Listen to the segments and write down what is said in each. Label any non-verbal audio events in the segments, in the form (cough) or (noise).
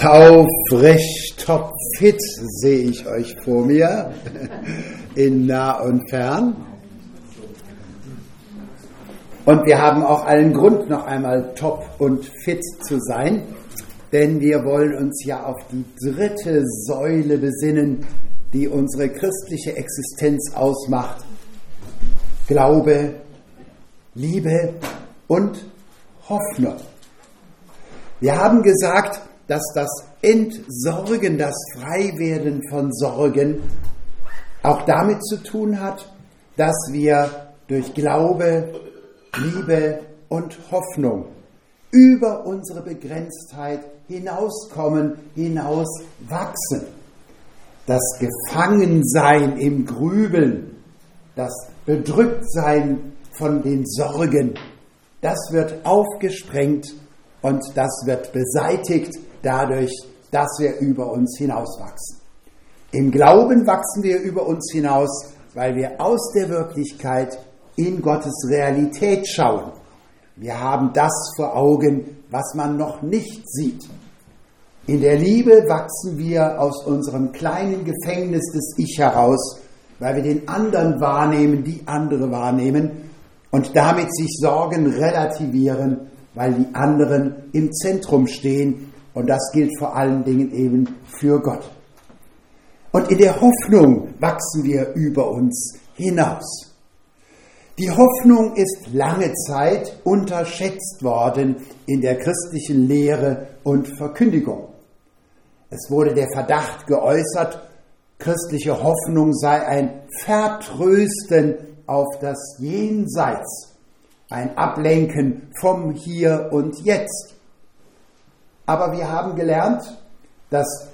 Taufrisch, topfit sehe ich euch vor mir, (laughs) in nah und fern. Und wir haben auch allen Grund, noch einmal top und fit zu sein, denn wir wollen uns ja auf die dritte Säule besinnen, die unsere christliche Existenz ausmacht. Glaube, Liebe und Hoffnung. Wir haben gesagt, dass das Entsorgen, das Freiwerden von Sorgen auch damit zu tun hat, dass wir durch Glaube, Liebe und Hoffnung über unsere Begrenztheit hinauskommen, hinauswachsen. Das Gefangensein im Grübeln, das Bedrücktsein von den Sorgen, das wird aufgesprengt und das wird beseitigt dadurch, dass wir über uns hinauswachsen. Im Glauben wachsen wir über uns hinaus, weil wir aus der Wirklichkeit in Gottes Realität schauen. Wir haben das vor Augen, was man noch nicht sieht. In der Liebe wachsen wir aus unserem kleinen Gefängnis des Ich heraus, weil wir den anderen wahrnehmen, die andere wahrnehmen und damit sich Sorgen relativieren, weil die anderen im Zentrum stehen und das gilt vor allen Dingen eben für Gott. Und in der Hoffnung wachsen wir über uns hinaus. Die Hoffnung ist lange Zeit unterschätzt worden in der christlichen Lehre und Verkündigung. Es wurde der Verdacht geäußert, christliche Hoffnung sei ein Vertrösten auf das Jenseits, ein Ablenken vom Hier und Jetzt. Aber wir haben gelernt, dass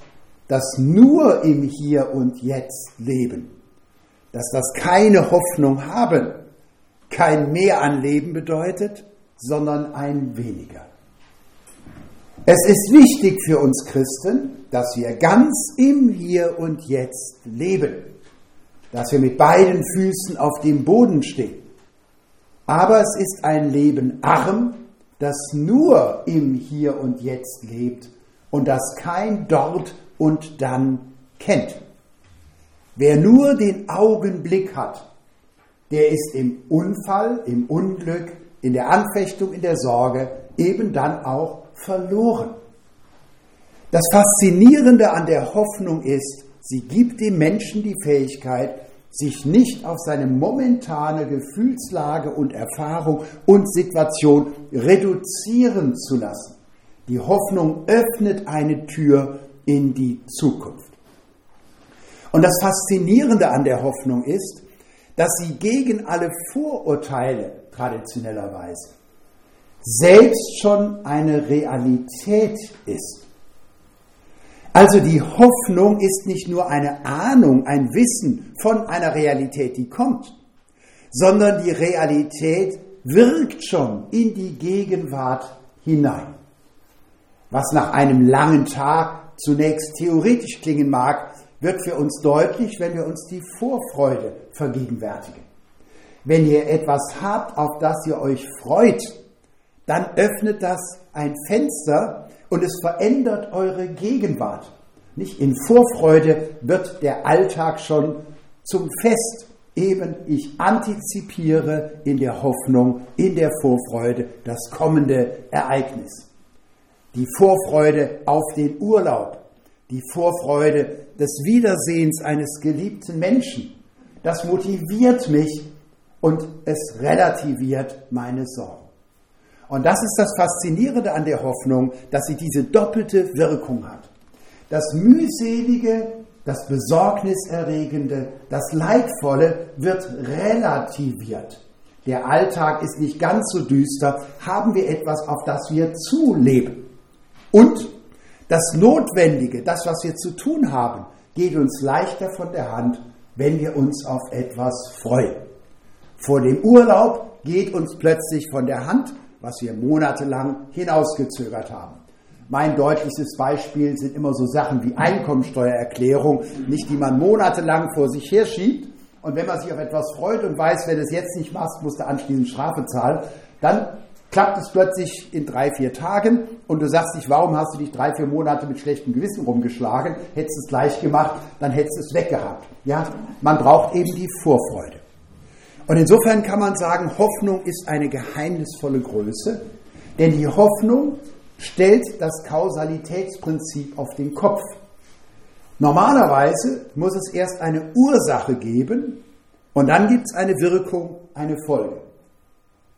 das nur im Hier und Jetzt leben, dass das keine Hoffnung haben, kein Mehr an Leben bedeutet, sondern ein weniger. Es ist wichtig für uns Christen, dass wir ganz im Hier und Jetzt leben, dass wir mit beiden Füßen auf dem Boden stehen. Aber es ist ein Leben arm das nur im Hier und Jetzt lebt und das kein Dort und Dann kennt. Wer nur den Augenblick hat, der ist im Unfall, im Unglück, in der Anfechtung, in der Sorge eben dann auch verloren. Das Faszinierende an der Hoffnung ist, sie gibt dem Menschen die Fähigkeit, sich nicht auf seine momentane Gefühlslage und Erfahrung und Situation reduzieren zu lassen. Die Hoffnung öffnet eine Tür in die Zukunft. Und das Faszinierende an der Hoffnung ist, dass sie gegen alle Vorurteile traditionellerweise selbst schon eine Realität ist. Also die Hoffnung ist nicht nur eine Ahnung, ein Wissen von einer Realität, die kommt, sondern die Realität wirkt schon in die Gegenwart hinein. Was nach einem langen Tag zunächst theoretisch klingen mag, wird für uns deutlich, wenn wir uns die Vorfreude vergegenwärtigen. Wenn ihr etwas habt, auf das ihr euch freut, dann öffnet das ein Fenster und es verändert eure Gegenwart. Nicht in Vorfreude wird der Alltag schon zum Fest. Eben ich antizipiere in der Hoffnung, in der Vorfreude das kommende Ereignis. Die Vorfreude auf den Urlaub, die Vorfreude des Wiedersehens eines geliebten Menschen, das motiviert mich und es relativiert meine Sorgen. Und das ist das Faszinierende an der Hoffnung, dass sie diese doppelte Wirkung hat. Das mühselige, das besorgniserregende, das leidvolle wird relativiert. Der Alltag ist nicht ganz so düster, haben wir etwas, auf das wir zuleben. Und das Notwendige, das, was wir zu tun haben, geht uns leichter von der Hand, wenn wir uns auf etwas freuen. Vor dem Urlaub geht uns plötzlich von der Hand, was wir monatelang hinausgezögert haben. Mein deutlichstes Beispiel sind immer so Sachen wie Einkommensteuererklärung, nicht die man monatelang vor sich herschiebt. Und wenn man sich auf etwas freut und weiß, wenn es jetzt nicht machst, musst du anschließend Strafe zahlen, dann klappt es plötzlich in drei, vier Tagen und du sagst dich, warum hast du dich drei, vier Monate mit schlechtem Gewissen rumgeschlagen? Hättest du es gleich gemacht, dann hättest du es weggehabt. Ja, man braucht eben die Vorfreude. Und insofern kann man sagen, Hoffnung ist eine geheimnisvolle Größe, denn die Hoffnung stellt das Kausalitätsprinzip auf den Kopf. Normalerweise muss es erst eine Ursache geben und dann gibt es eine Wirkung, eine Folge.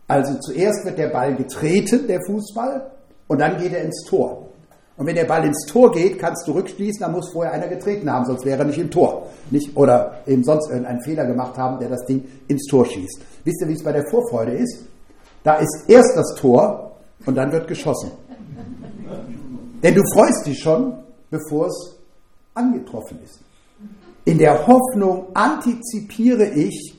Also zuerst wird der Ball getreten, der Fußball, und dann geht er ins Tor. Und wenn der Ball ins Tor geht, kannst du rückschließen, da muss vorher einer getreten haben, sonst wäre er nicht im Tor. Nicht, oder eben sonst irgendeinen Fehler gemacht haben, der das Ding ins Tor schießt. Wisst ihr, wie es bei der Vorfreude ist? Da ist erst das Tor und dann wird geschossen. Denn du freust dich schon, bevor es angetroffen ist. In der Hoffnung antizipiere ich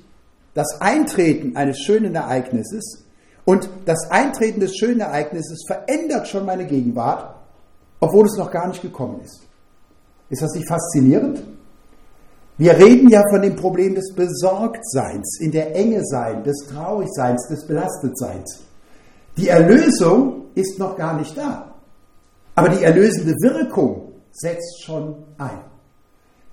das Eintreten eines schönen Ereignisses und das Eintreten des schönen Ereignisses verändert schon meine Gegenwart, obwohl es noch gar nicht gekommen ist. Ist das nicht faszinierend? Wir reden ja von dem Problem des Besorgtseins, in der Enge sein, des Traurigseins, des Belastetseins. Die Erlösung ist noch gar nicht da. Aber die erlösende Wirkung setzt schon ein.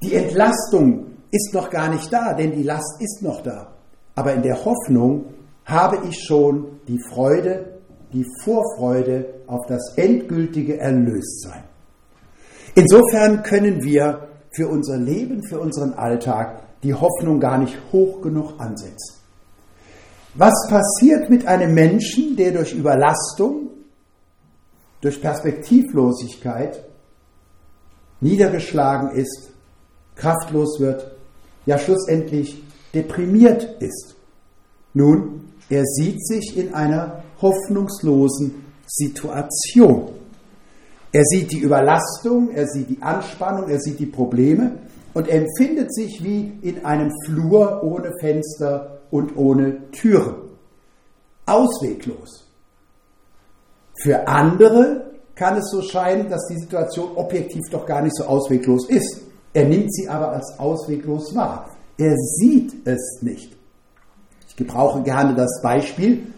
Die Entlastung ist noch gar nicht da, denn die Last ist noch da. Aber in der Hoffnung habe ich schon die Freude, die Vorfreude auf das endgültige Erlöstsein. Insofern können wir für unser Leben, für unseren Alltag die Hoffnung gar nicht hoch genug ansetzen. Was passiert mit einem Menschen, der durch Überlastung, durch Perspektivlosigkeit niedergeschlagen ist, kraftlos wird, ja schlussendlich deprimiert ist? Nun, er sieht sich in einer hoffnungslosen Situation. Er sieht die Überlastung, er sieht die Anspannung, er sieht die Probleme und empfindet sich wie in einem Flur ohne Fenster und ohne Türen. Ausweglos. Für andere kann es so scheinen, dass die Situation objektiv doch gar nicht so ausweglos ist. Er nimmt sie aber als ausweglos wahr. Er sieht es nicht. Ich gebrauche gerne das Beispiel.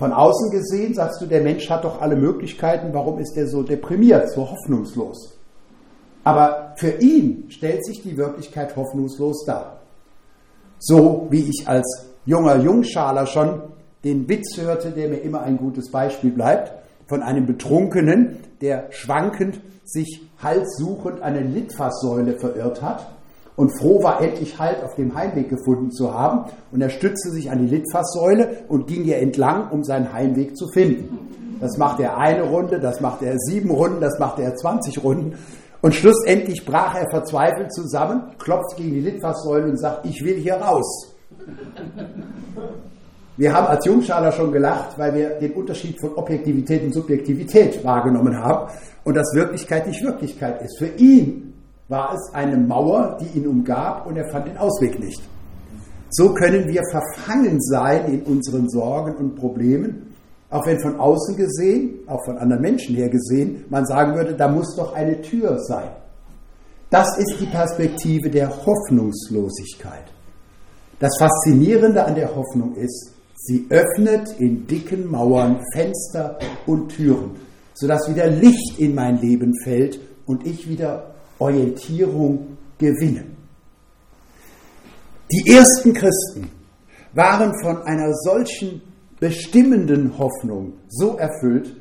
Von außen gesehen sagst du, der Mensch hat doch alle Möglichkeiten, warum ist er so deprimiert, so hoffnungslos? Aber für ihn stellt sich die Wirklichkeit hoffnungslos dar. So wie ich als junger Jungschaler schon den Witz hörte, der mir immer ein gutes Beispiel bleibt, von einem Betrunkenen, der schwankend sich halssuchend eine Litfaßsäule verirrt hat und froh war, endlich Halt auf dem Heimweg gefunden zu haben. Und er stützte sich an die Litfaßsäule und ging ihr entlang, um seinen Heimweg zu finden. Das machte er eine Runde, das machte er sieben Runden, das machte er 20 Runden. Und schlussendlich brach er verzweifelt zusammen, klopft gegen die Litfaßsäule und sagt, ich will hier raus. Wir haben als Jungschaler schon gelacht, weil wir den Unterschied von Objektivität und Subjektivität wahrgenommen haben und dass Wirklichkeit nicht Wirklichkeit ist. Für ihn war es eine Mauer, die ihn umgab und er fand den Ausweg nicht. So können wir verfangen sein in unseren Sorgen und Problemen auch wenn von außen gesehen, auch von anderen Menschen her gesehen, man sagen würde, da muss doch eine Tür sein. Das ist die Perspektive der Hoffnungslosigkeit. Das Faszinierende an der Hoffnung ist, sie öffnet in dicken Mauern Fenster und Türen, sodass wieder Licht in mein Leben fällt und ich wieder Orientierung gewinne. Die ersten Christen waren von einer solchen bestimmenden Hoffnung so erfüllt,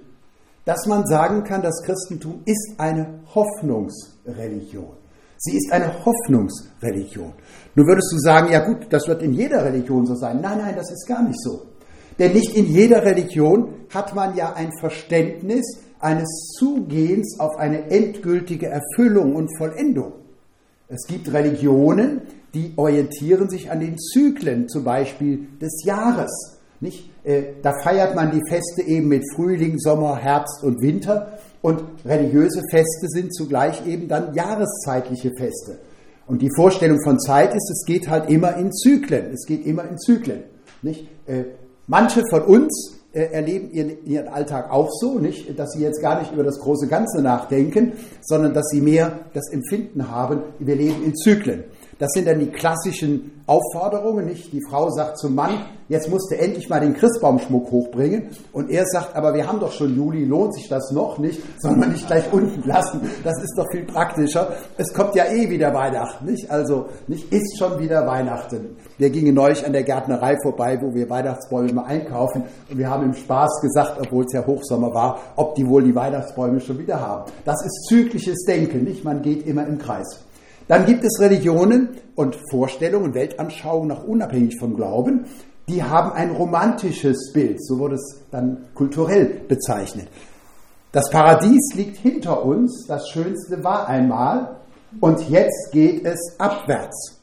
dass man sagen kann, das Christentum ist eine Hoffnungsreligion. Sie ist eine Hoffnungsreligion. Nun würdest du sagen, ja gut, das wird in jeder Religion so sein. Nein, nein, das ist gar nicht so. Denn nicht in jeder Religion hat man ja ein Verständnis eines Zugehens auf eine endgültige Erfüllung und Vollendung. Es gibt Religionen, die orientieren sich an den Zyklen, zum Beispiel des Jahres. Nicht? Äh, da feiert man die Feste eben mit Frühling, Sommer, Herbst und Winter. Und religiöse Feste sind zugleich eben dann jahreszeitliche Feste. Und die Vorstellung von Zeit ist, es geht halt immer in Zyklen. Es geht immer in Zyklen. Nicht? Äh, manche von uns erleben ihren, ihren Alltag auch so, nicht, dass sie jetzt gar nicht über das große Ganze nachdenken, sondern dass sie mehr das Empfinden haben, wir leben in Zyklen. Das sind dann die klassischen Aufforderungen, nicht? Die Frau sagt zum Mann, jetzt musst du endlich mal den Christbaumschmuck hochbringen. Und er sagt, aber wir haben doch schon Juli, lohnt sich das noch nicht? Soll man nicht gleich unten lassen? Das ist doch viel praktischer. Es kommt ja eh wieder Weihnachten, nicht? Also, nicht, ist schon wieder Weihnachten. Wir gingen neulich an der Gärtnerei vorbei, wo wir Weihnachtsbäume einkaufen. Und wir haben im Spaß gesagt, obwohl es ja Hochsommer war, ob die wohl die Weihnachtsbäume schon wieder haben. Das ist zyklisches Denken, nicht? Man geht immer im Kreis. Dann gibt es Religionen und Vorstellungen, Weltanschauungen, noch unabhängig vom Glauben, die haben ein romantisches Bild, so wurde es dann kulturell bezeichnet. Das Paradies liegt hinter uns, das Schönste war einmal und jetzt geht es abwärts.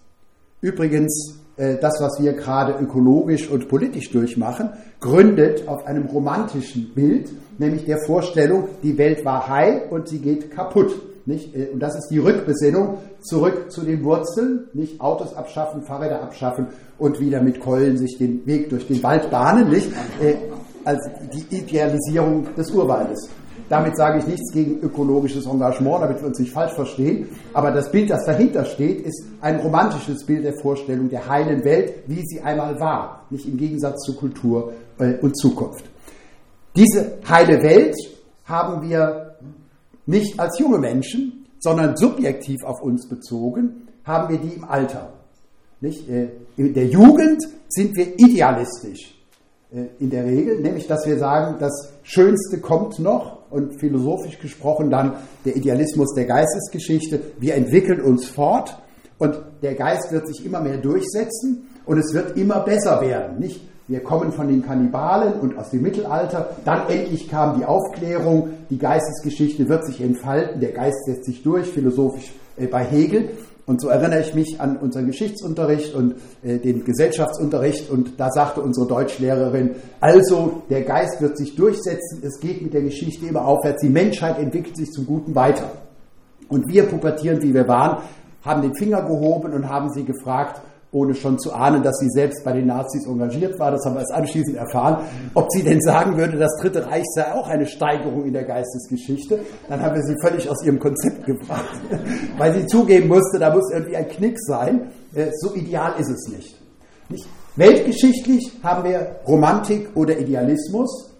Übrigens, das, was wir gerade ökologisch und politisch durchmachen, gründet auf einem romantischen Bild, nämlich der Vorstellung, die Welt war heil und sie geht kaputt. Nicht? Äh, und das ist die Rückbesinnung zurück zu den Wurzeln, nicht Autos abschaffen, Fahrräder abschaffen und wieder mit Keulen sich den Weg durch den Wald bahnen, nicht? Äh, also die Idealisierung des Urwaldes. Damit sage ich nichts gegen ökologisches Engagement, damit wir uns nicht falsch verstehen. Aber das Bild, das dahinter steht, ist ein romantisches Bild der Vorstellung der heilen Welt, wie sie einmal war, nicht im Gegensatz zu Kultur äh, und Zukunft. Diese heile Welt haben wir nicht als junge Menschen, sondern subjektiv auf uns bezogen, haben wir die im Alter. Nicht? Äh, in der Jugend sind wir idealistisch äh, in der Regel, nämlich dass wir sagen, das Schönste kommt noch und philosophisch gesprochen dann der Idealismus der Geistesgeschichte. Wir entwickeln uns fort und der Geist wird sich immer mehr durchsetzen und es wird immer besser werden. Nicht wir kommen von den Kannibalen und aus dem Mittelalter. Dann endlich kam die Aufklärung. Die Geistesgeschichte wird sich entfalten. Der Geist setzt sich durch, philosophisch äh, bei Hegel. Und so erinnere ich mich an unseren Geschichtsunterricht und äh, den Gesellschaftsunterricht. Und da sagte unsere Deutschlehrerin, also der Geist wird sich durchsetzen. Es geht mit der Geschichte immer aufwärts. Die Menschheit entwickelt sich zum Guten weiter. Und wir, pubertierend wie wir waren, haben den Finger gehoben und haben sie gefragt, ohne schon zu ahnen, dass sie selbst bei den Nazis engagiert war, das haben wir erst anschließend erfahren, ob sie denn sagen würde, das Dritte Reich sei auch eine Steigerung in der Geistesgeschichte. Dann haben wir sie völlig aus ihrem Konzept gebracht, (laughs) weil sie zugeben musste, da muss irgendwie ein Knick sein. Äh, so ideal ist es nicht. nicht? Weltgeschichtlich haben wir Romantik oder Idealismus.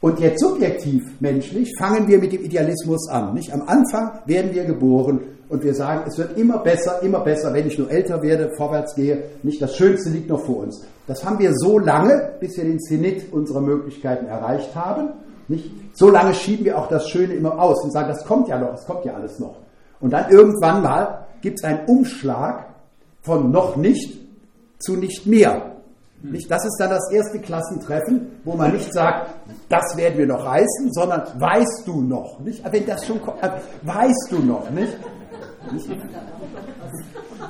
Und jetzt subjektiv menschlich fangen wir mit dem Idealismus an. Nicht? Am Anfang werden wir geboren und wir sagen, es wird immer besser, immer besser, wenn ich nur älter werde, vorwärts gehe. Nicht das Schönste liegt noch vor uns. Das haben wir so lange, bis wir den Zenit unserer Möglichkeiten erreicht haben. Nicht? So lange schieben wir auch das Schöne immer aus und sagen, das kommt ja noch, es kommt ja alles noch. Und dann irgendwann mal gibt es einen Umschlag von noch nicht zu nicht mehr. Nicht, das ist dann das erste Klassentreffen, wo man nicht sagt, das werden wir noch reißen, sondern weißt du noch, nicht? Wenn das schon kommt, weißt du noch, nicht?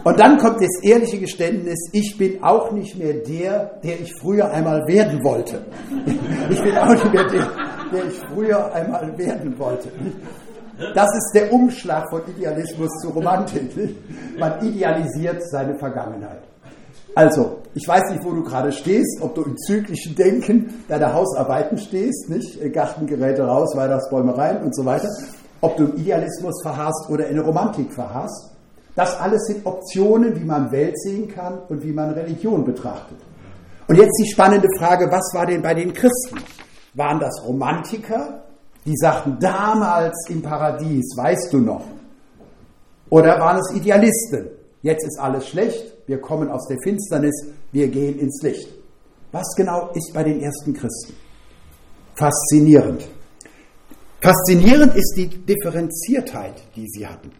Und dann kommt das ehrliche Geständnis, ich bin auch nicht mehr der, der ich früher einmal werden wollte. (laughs) Ich bin auch nicht mehr der, der ich früher einmal werden wollte. Das ist der Umschlag von Idealismus zu Romantik. Man idealisiert seine Vergangenheit. Also, ich weiß nicht, wo du gerade stehst, ob du im zyklischen Denken deiner Hausarbeiten stehst, nicht? Gartengeräte raus, Weihnachtsbäume rein und so weiter ob du im Idealismus verharrst oder in der Romantik verharrst. Das alles sind Optionen, wie man Welt sehen kann und wie man Religion betrachtet. Und jetzt die spannende Frage, was war denn bei den Christen? Waren das Romantiker, die sagten damals im Paradies, weißt du noch? Oder waren es Idealisten? Jetzt ist alles schlecht, wir kommen aus der Finsternis, wir gehen ins Licht. Was genau ist bei den ersten Christen? Faszinierend. Faszinierend ist die Differenziertheit, die sie hatten.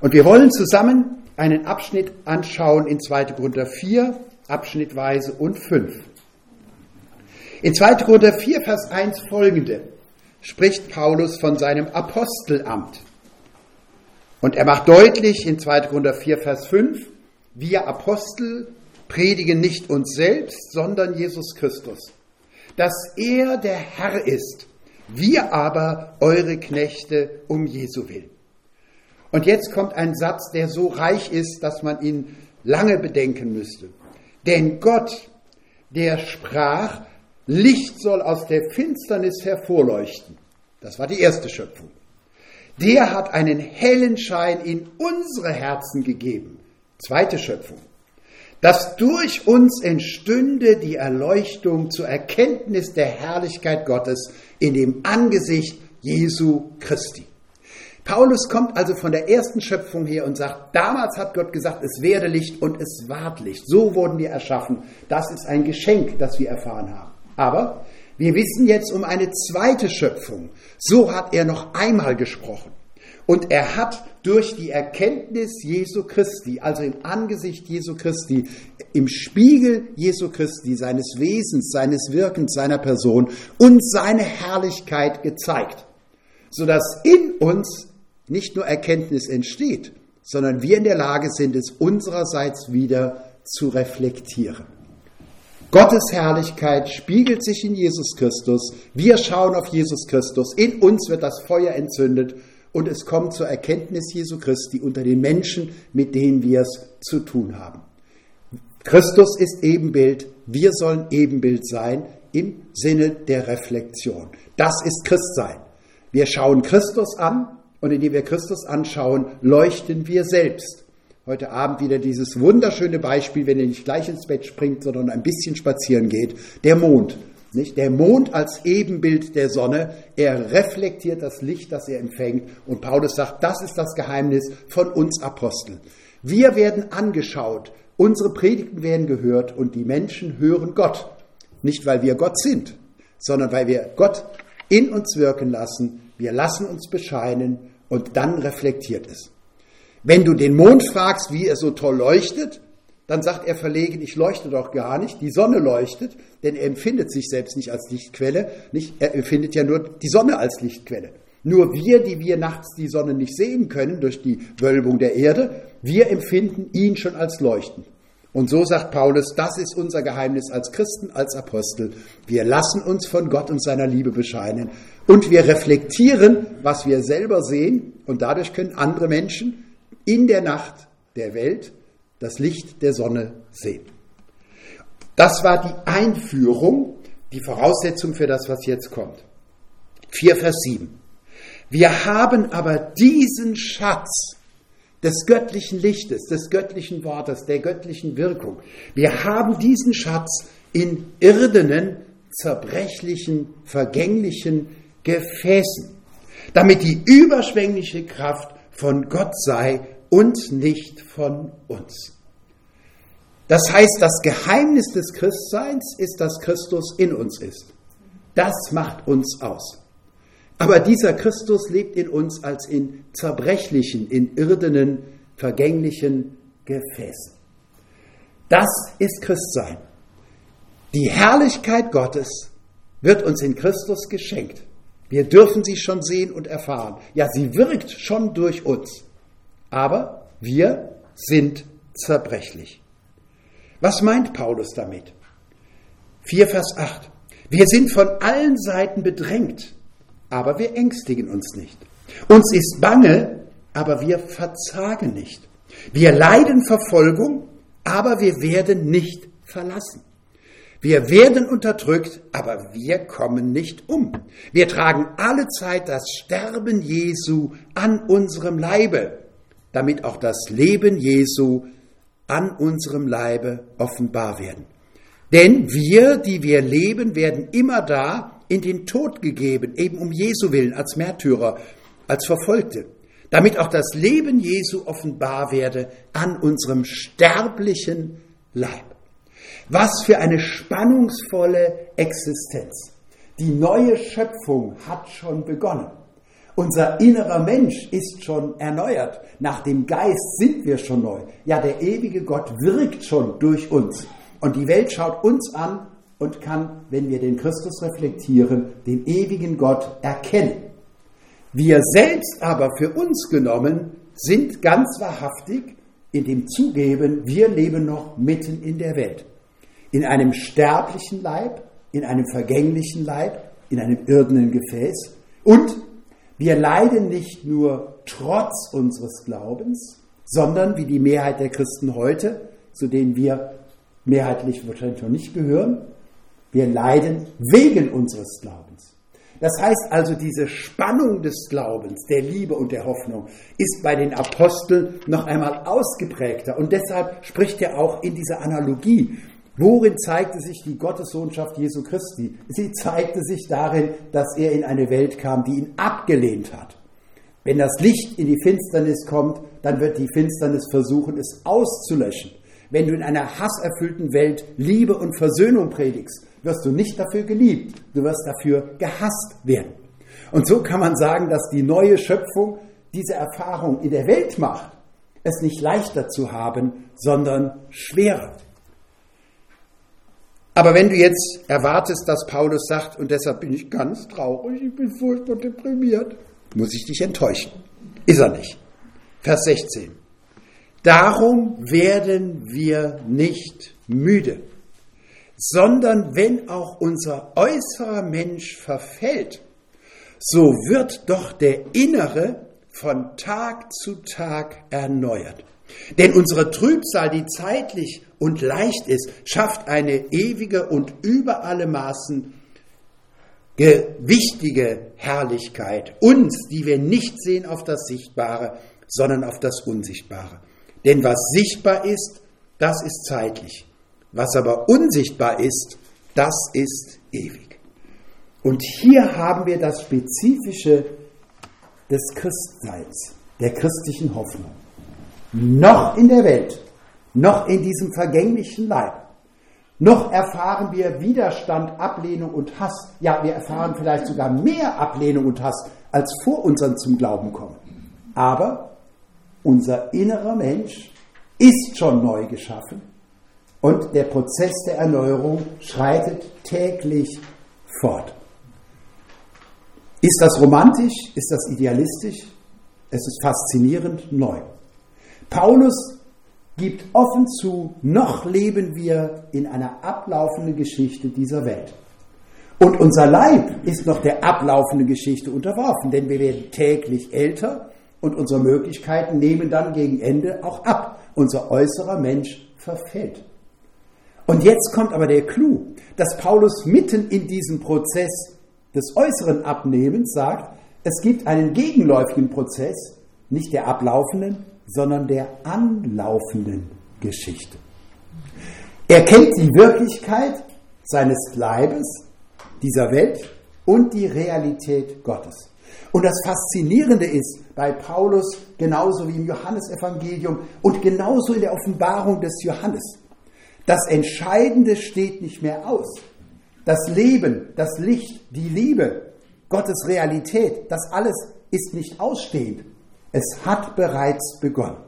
Und wir wollen zusammen einen Abschnitt anschauen in 2. Korinther 4, abschnittweise und 5. In 2. Korinther 4, Vers 1 folgende spricht Paulus von seinem Apostelamt. Und er macht deutlich in 2. Korinther 4, Vers 5, wir Apostel predigen nicht uns selbst, sondern Jesus Christus, dass er der Herr ist wir aber eure Knechte um Jesu willen. Und jetzt kommt ein Satz, der so reich ist, dass man ihn lange bedenken müsste. Denn Gott, der sprach, Licht soll aus der Finsternis hervorleuchten. Das war die erste Schöpfung. Der hat einen hellen Schein in unsere Herzen gegeben. Zweite Schöpfung. Dass durch uns entstünde die Erleuchtung zur Erkenntnis der Herrlichkeit Gottes in dem Angesicht Jesu Christi. Paulus kommt also von der ersten Schöpfung her und sagt, damals hat Gott gesagt, es werde Licht und es ward Licht. So wurden wir erschaffen. Das ist ein Geschenk, das wir erfahren haben. Aber wir wissen jetzt um eine zweite Schöpfung. So hat er noch einmal gesprochen. Und er hat durch die Erkenntnis Jesu Christi, also im Angesicht Jesu Christi, im Spiegel Jesu Christi, seines Wesens, seines Wirkens, seiner Person, uns seine Herrlichkeit gezeigt, sodass in uns nicht nur Erkenntnis entsteht, sondern wir in der Lage sind, es unsererseits wieder zu reflektieren. Gottes Herrlichkeit spiegelt sich in Jesus Christus. Wir schauen auf Jesus Christus. In uns wird das Feuer entzündet und es kommt zur Erkenntnis Jesu Christi unter den Menschen, mit denen wir es zu tun haben. Christus ist Ebenbild. Wir sollen Ebenbild sein im Sinne der Reflexion. Das ist Christsein. Wir schauen Christus an und indem wir Christus anschauen, leuchten wir selbst. Heute Abend wieder dieses wunderschöne Beispiel, wenn ihr nicht gleich ins Bett springt, sondern ein bisschen spazieren geht, der Mond. Nicht? Der Mond als Ebenbild der Sonne, er reflektiert das Licht, das er empfängt. Und Paulus sagt, das ist das Geheimnis von uns Aposteln. Wir werden angeschaut, unsere Predigten werden gehört und die Menschen hören Gott. Nicht, weil wir Gott sind, sondern weil wir Gott in uns wirken lassen. Wir lassen uns bescheinen und dann reflektiert es. Wenn du den Mond fragst, wie er so toll leuchtet, dann sagt er verlegen, ich leuchte doch gar nicht, die Sonne leuchtet, denn er empfindet sich selbst nicht als Lichtquelle, nicht, er empfindet ja nur die Sonne als Lichtquelle. Nur wir, die wir nachts die Sonne nicht sehen können durch die Wölbung der Erde, wir empfinden ihn schon als leuchtend. Und so sagt Paulus, das ist unser Geheimnis als Christen, als Apostel. Wir lassen uns von Gott und seiner Liebe bescheinen und wir reflektieren, was wir selber sehen und dadurch können andere Menschen in der Nacht der Welt das Licht der Sonne sehen. Das war die Einführung, die Voraussetzung für das, was jetzt kommt. 4 Vers 7. Wir haben aber diesen Schatz des göttlichen Lichtes, des göttlichen Wortes, der göttlichen Wirkung. Wir haben diesen Schatz in irdenen, zerbrechlichen, vergänglichen Gefäßen, damit die überschwängliche Kraft von Gott sei und nicht von uns. Das heißt, das Geheimnis des Christseins ist, dass Christus in uns ist. Das macht uns aus. Aber dieser Christus lebt in uns als in zerbrechlichen, in irdenen, vergänglichen Gefäßen. Das ist Christsein. Die Herrlichkeit Gottes wird uns in Christus geschenkt. Wir dürfen sie schon sehen und erfahren. Ja, sie wirkt schon durch uns. Aber wir sind zerbrechlich. Was meint Paulus damit? 4 Vers 8. Wir sind von allen Seiten bedrängt, aber wir ängstigen uns nicht. Uns ist bange, aber wir verzagen nicht. Wir leiden Verfolgung, aber wir werden nicht verlassen. Wir werden unterdrückt, aber wir kommen nicht um. Wir tragen alle Zeit das Sterben Jesu an unserem Leibe, damit auch das Leben Jesu an unserem Leibe offenbar werden. Denn wir, die wir leben, werden immer da in den Tod gegeben, eben um Jesu willen, als Märtyrer, als Verfolgte, damit auch das Leben Jesu offenbar werde an unserem sterblichen Leib. Was für eine spannungsvolle Existenz. Die neue Schöpfung hat schon begonnen. Unser innerer Mensch ist schon erneuert. Nach dem Geist sind wir schon neu. Ja, der ewige Gott wirkt schon durch uns. Und die Welt schaut uns an und kann, wenn wir den Christus reflektieren, den ewigen Gott erkennen. Wir selbst aber für uns genommen sind ganz wahrhaftig in dem Zugeben, wir leben noch mitten in der Welt in einem sterblichen Leib, in einem vergänglichen Leib, in einem irdenen Gefäß. Und wir leiden nicht nur trotz unseres Glaubens, sondern wie die Mehrheit der Christen heute, zu denen wir mehrheitlich wahrscheinlich noch nicht gehören, wir leiden wegen unseres Glaubens. Das heißt also, diese Spannung des Glaubens, der Liebe und der Hoffnung ist bei den Aposteln noch einmal ausgeprägter. Und deshalb spricht er auch in dieser Analogie. Worin zeigte sich die Gottessohnschaft Jesu Christi? Sie zeigte sich darin, dass er in eine Welt kam, die ihn abgelehnt hat. Wenn das Licht in die Finsternis kommt, dann wird die Finsternis versuchen, es auszulöschen. Wenn du in einer hasserfüllten Welt Liebe und Versöhnung predigst, wirst du nicht dafür geliebt, du wirst dafür gehasst werden. Und so kann man sagen, dass die neue Schöpfung diese Erfahrung in der Welt macht, es nicht leichter zu haben, sondern schwerer. Aber wenn du jetzt erwartest, dass Paulus sagt, und deshalb bin ich ganz traurig, ich bin furchtbar deprimiert, muss ich dich enttäuschen. Ist er nicht. Vers 16. Darum werden wir nicht müde, sondern wenn auch unser äußerer Mensch verfällt, so wird doch der innere von Tag zu Tag erneuert. Denn unsere Trübsal, die zeitlich und leicht ist, schafft eine ewige und über alle Maßen gewichtige Herrlichkeit, uns, die wir nicht sehen auf das Sichtbare, sondern auf das Unsichtbare. Denn was sichtbar ist, das ist zeitlich. Was aber unsichtbar ist, das ist ewig. Und hier haben wir das Spezifische des Christseins, der christlichen Hoffnung. Noch in der Welt, noch in diesem vergänglichen Leib, noch erfahren wir Widerstand, Ablehnung und Hass. Ja, wir erfahren vielleicht sogar mehr Ablehnung und Hass, als vor unseren zum Glauben kommen. Aber unser innerer Mensch ist schon neu geschaffen und der Prozess der Erneuerung schreitet täglich fort. Ist das romantisch? Ist das idealistisch? Es ist faszinierend neu. Paulus gibt offen zu, noch leben wir in einer ablaufenden Geschichte dieser Welt. Und unser Leib ist noch der ablaufenden Geschichte unterworfen, denn wir werden täglich älter und unsere Möglichkeiten nehmen dann gegen Ende auch ab. Unser äußerer Mensch verfällt. Und jetzt kommt aber der Clou, dass Paulus mitten in diesem Prozess des äußeren Abnehmens sagt, es gibt einen gegenläufigen Prozess, nicht der ablaufenden, sondern der anlaufenden Geschichte. Er kennt die Wirklichkeit seines Leibes, dieser Welt und die Realität Gottes. Und das Faszinierende ist bei Paulus, genauso wie im Johannesevangelium und genauso in der Offenbarung des Johannes, das Entscheidende steht nicht mehr aus. Das Leben, das Licht, die Liebe, Gottes Realität, das alles ist nicht ausstehend. Es hat bereits begonnen.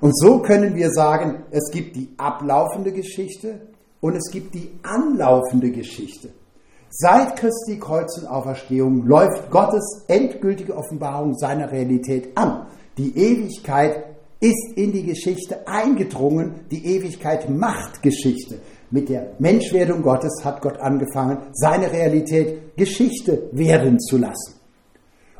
Und so können wir sagen, es gibt die ablaufende Geschichte und es gibt die anlaufende Geschichte. Seit Christi Kreuz und Auferstehung läuft Gottes endgültige Offenbarung seiner Realität an. Die Ewigkeit ist in die Geschichte eingedrungen. Die Ewigkeit macht Geschichte. Mit der Menschwerdung Gottes hat Gott angefangen, seine Realität Geschichte werden zu lassen.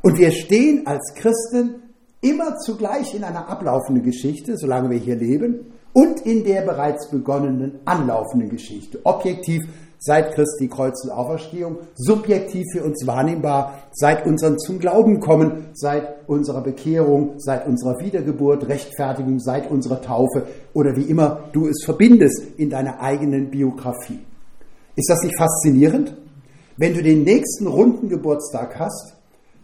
Und wir stehen als Christen immer zugleich in einer ablaufenden Geschichte, solange wir hier leben, und in der bereits begonnenen anlaufenden Geschichte. Objektiv seit Christi Kreuz und Auferstehung, subjektiv für uns wahrnehmbar seit unserem zum Glauben kommen, seit unserer Bekehrung, seit unserer Wiedergeburt, Rechtfertigung, seit unserer Taufe oder wie immer du es verbindest in deiner eigenen Biografie. Ist das nicht faszinierend? Wenn du den nächsten runden Geburtstag hast,